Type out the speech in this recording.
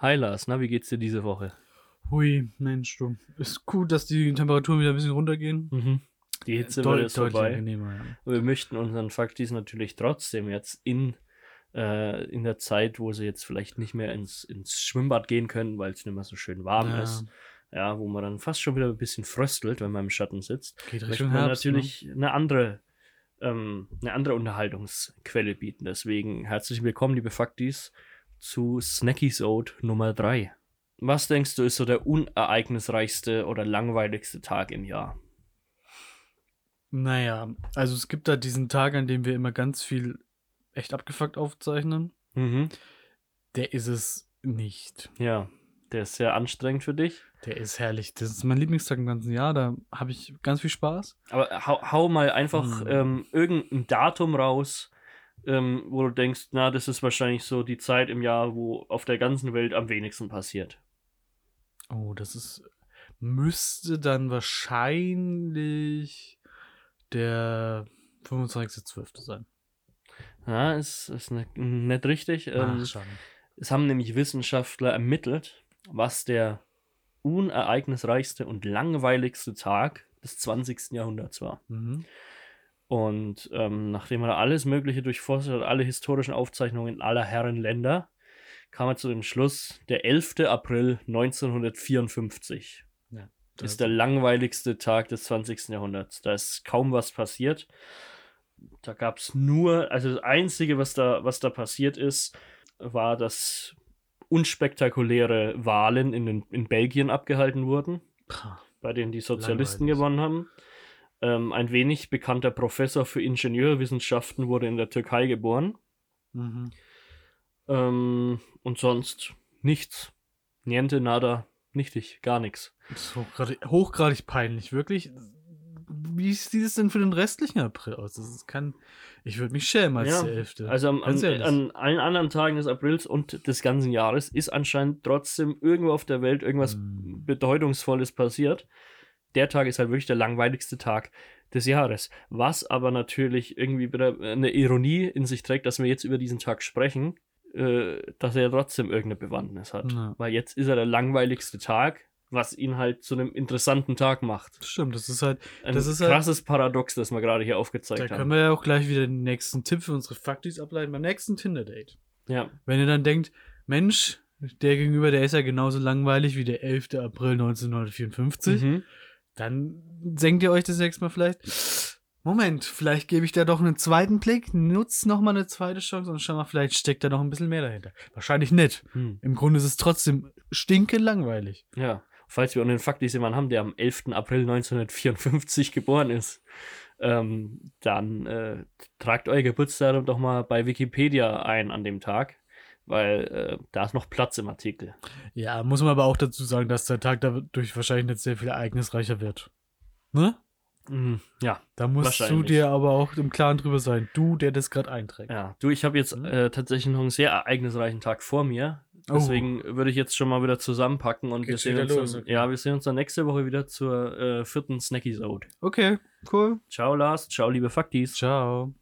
Hi Lars, na, wie geht's dir diese Woche? Hui, Mensch, du. Ist gut, dass die Temperaturen wieder ein bisschen runtergehen. Mhm. Die Hitze Deu- wird jetzt deutlich vorbei. angenehmer, ja. Wir möchten unseren Faktis natürlich trotzdem jetzt in, äh, in der Zeit, wo sie jetzt vielleicht nicht mehr ins, ins Schwimmbad gehen können, weil es nicht mehr so schön warm Ja. ist. Ja, wo man dann fast schon wieder ein bisschen fröstelt, wenn man im Schatten sitzt. Geht möchte Richtung man Herbst. ne? natürlich eine andere, ähm, eine andere Unterhaltungsquelle bieten. Deswegen herzlich willkommen, liebe Faktis, zu Snackies Ode Nummer 3. Was denkst du, ist so der unereignisreichste oder langweiligste Tag im Jahr? Naja, also es gibt da diesen Tag, an dem wir immer ganz viel echt abgefuckt aufzeichnen. Mhm. Der ist es nicht. Ja, der ist sehr anstrengend für dich. Der ist herrlich. Das ist mein Lieblingstag im ganzen Jahr. Da habe ich ganz viel Spaß. Aber hau, hau mal einfach Hm. ähm, irgendein Datum raus, ähm, wo du denkst, na, das ist wahrscheinlich so die Zeit im Jahr, wo auf der ganzen Welt am wenigsten passiert. Oh, das ist. Müsste dann wahrscheinlich der 25.12. sein. Ja, ist, ist ne, nicht richtig. Ähm, Ach, schade. es haben nämlich Wissenschaftler ermittelt, was der unereignisreichste und langweiligste Tag des 20. Jahrhunderts war. Mhm. Und ähm, nachdem er alles Mögliche durchforstet hat, alle historischen Aufzeichnungen aller Herren Länder, kam er zu dem Schluss, der 11. April 1954 Das- ist der langweiligste Tag des 20. Jahrhunderts. Da ist kaum was passiert. Da gab es nur, also das Einzige, was da, was da passiert ist, war, dass unspektakuläre Wahlen in, den, in Belgien abgehalten wurden Pah. bei denen die Sozialisten gewonnen haben. Ähm, ein wenig bekannter Professor für Ingenieurwissenschaften wurde in der Türkei geboren. Mhm. Ähm, und sonst nichts. Niente, nada, nichtig, gar nichts. Hochgradig, hochgradig peinlich, wirklich. Wie sieht es denn für den restlichen April aus? Das ist kein. Ich würde mich schämen als Ja, der Elfte. Also am, an, an allen anderen Tagen des Aprils und des ganzen Jahres ist anscheinend trotzdem irgendwo auf der Welt irgendwas Hm. Bedeutungsvolles passiert. Der Tag ist halt wirklich der langweiligste Tag des Jahres. Was aber natürlich irgendwie wieder eine Ironie in sich trägt, dass wir jetzt über diesen Tag sprechen, äh, dass er ja trotzdem irgendeine Bewandtnis hat. Ja. Weil jetzt ist er der langweiligste Tag, was ihn halt zu einem interessanten Tag macht. Stimmt, das ist halt. Ein Das ist halt- krasses Paradox, das wir gerade hier aufgezeigt Da können haben. wir ja auch gleich wieder den nächsten Tipp für unsere Faktis ableiten beim nächsten Tinder-Date. Ja. Wenn ihr dann denkt, Mensch, der gegenüber, der ist ja genauso langweilig wie der 11. April 1954, Mhm. Dann senkt ihr euch das nächste Mal vielleicht. Moment, vielleicht gebe ich da doch einen zweiten Blick, nutzt nochmal eine zweite Chance und schau mal, vielleicht steckt da noch ein bisschen mehr dahinter. Wahrscheinlich nicht. Hm. Im Grunde ist es trotzdem stinke langweilig. Ja, falls wir auch einen Faktis jemanden haben, der am 11. April 1954 geboren ist, ähm, dann äh, tragt euer Geburtsdatum doch mal bei Wikipedia ein an dem Tag, weil äh, da ist noch Platz im Artikel. Ja, muss man aber auch dazu sagen, dass der Tag dadurch wahrscheinlich nicht sehr viel ereignisreicher wird. Ne? Mhm, ja, Da musst du dir aber auch im Klaren drüber sein. Du, der das gerade einträgt. ja. Du, ich habe jetzt Mhm. äh, tatsächlich noch einen sehr ereignisreichen Tag vor mir. Oh. Deswegen würde ich jetzt schon mal wieder zusammenpacken und wir sehen, uns los, dann, okay. ja, wir sehen uns dann nächste Woche wieder zur äh, vierten Snacky-Sode. Okay, cool. Ciao Lars, ciao liebe Faktis. Ciao.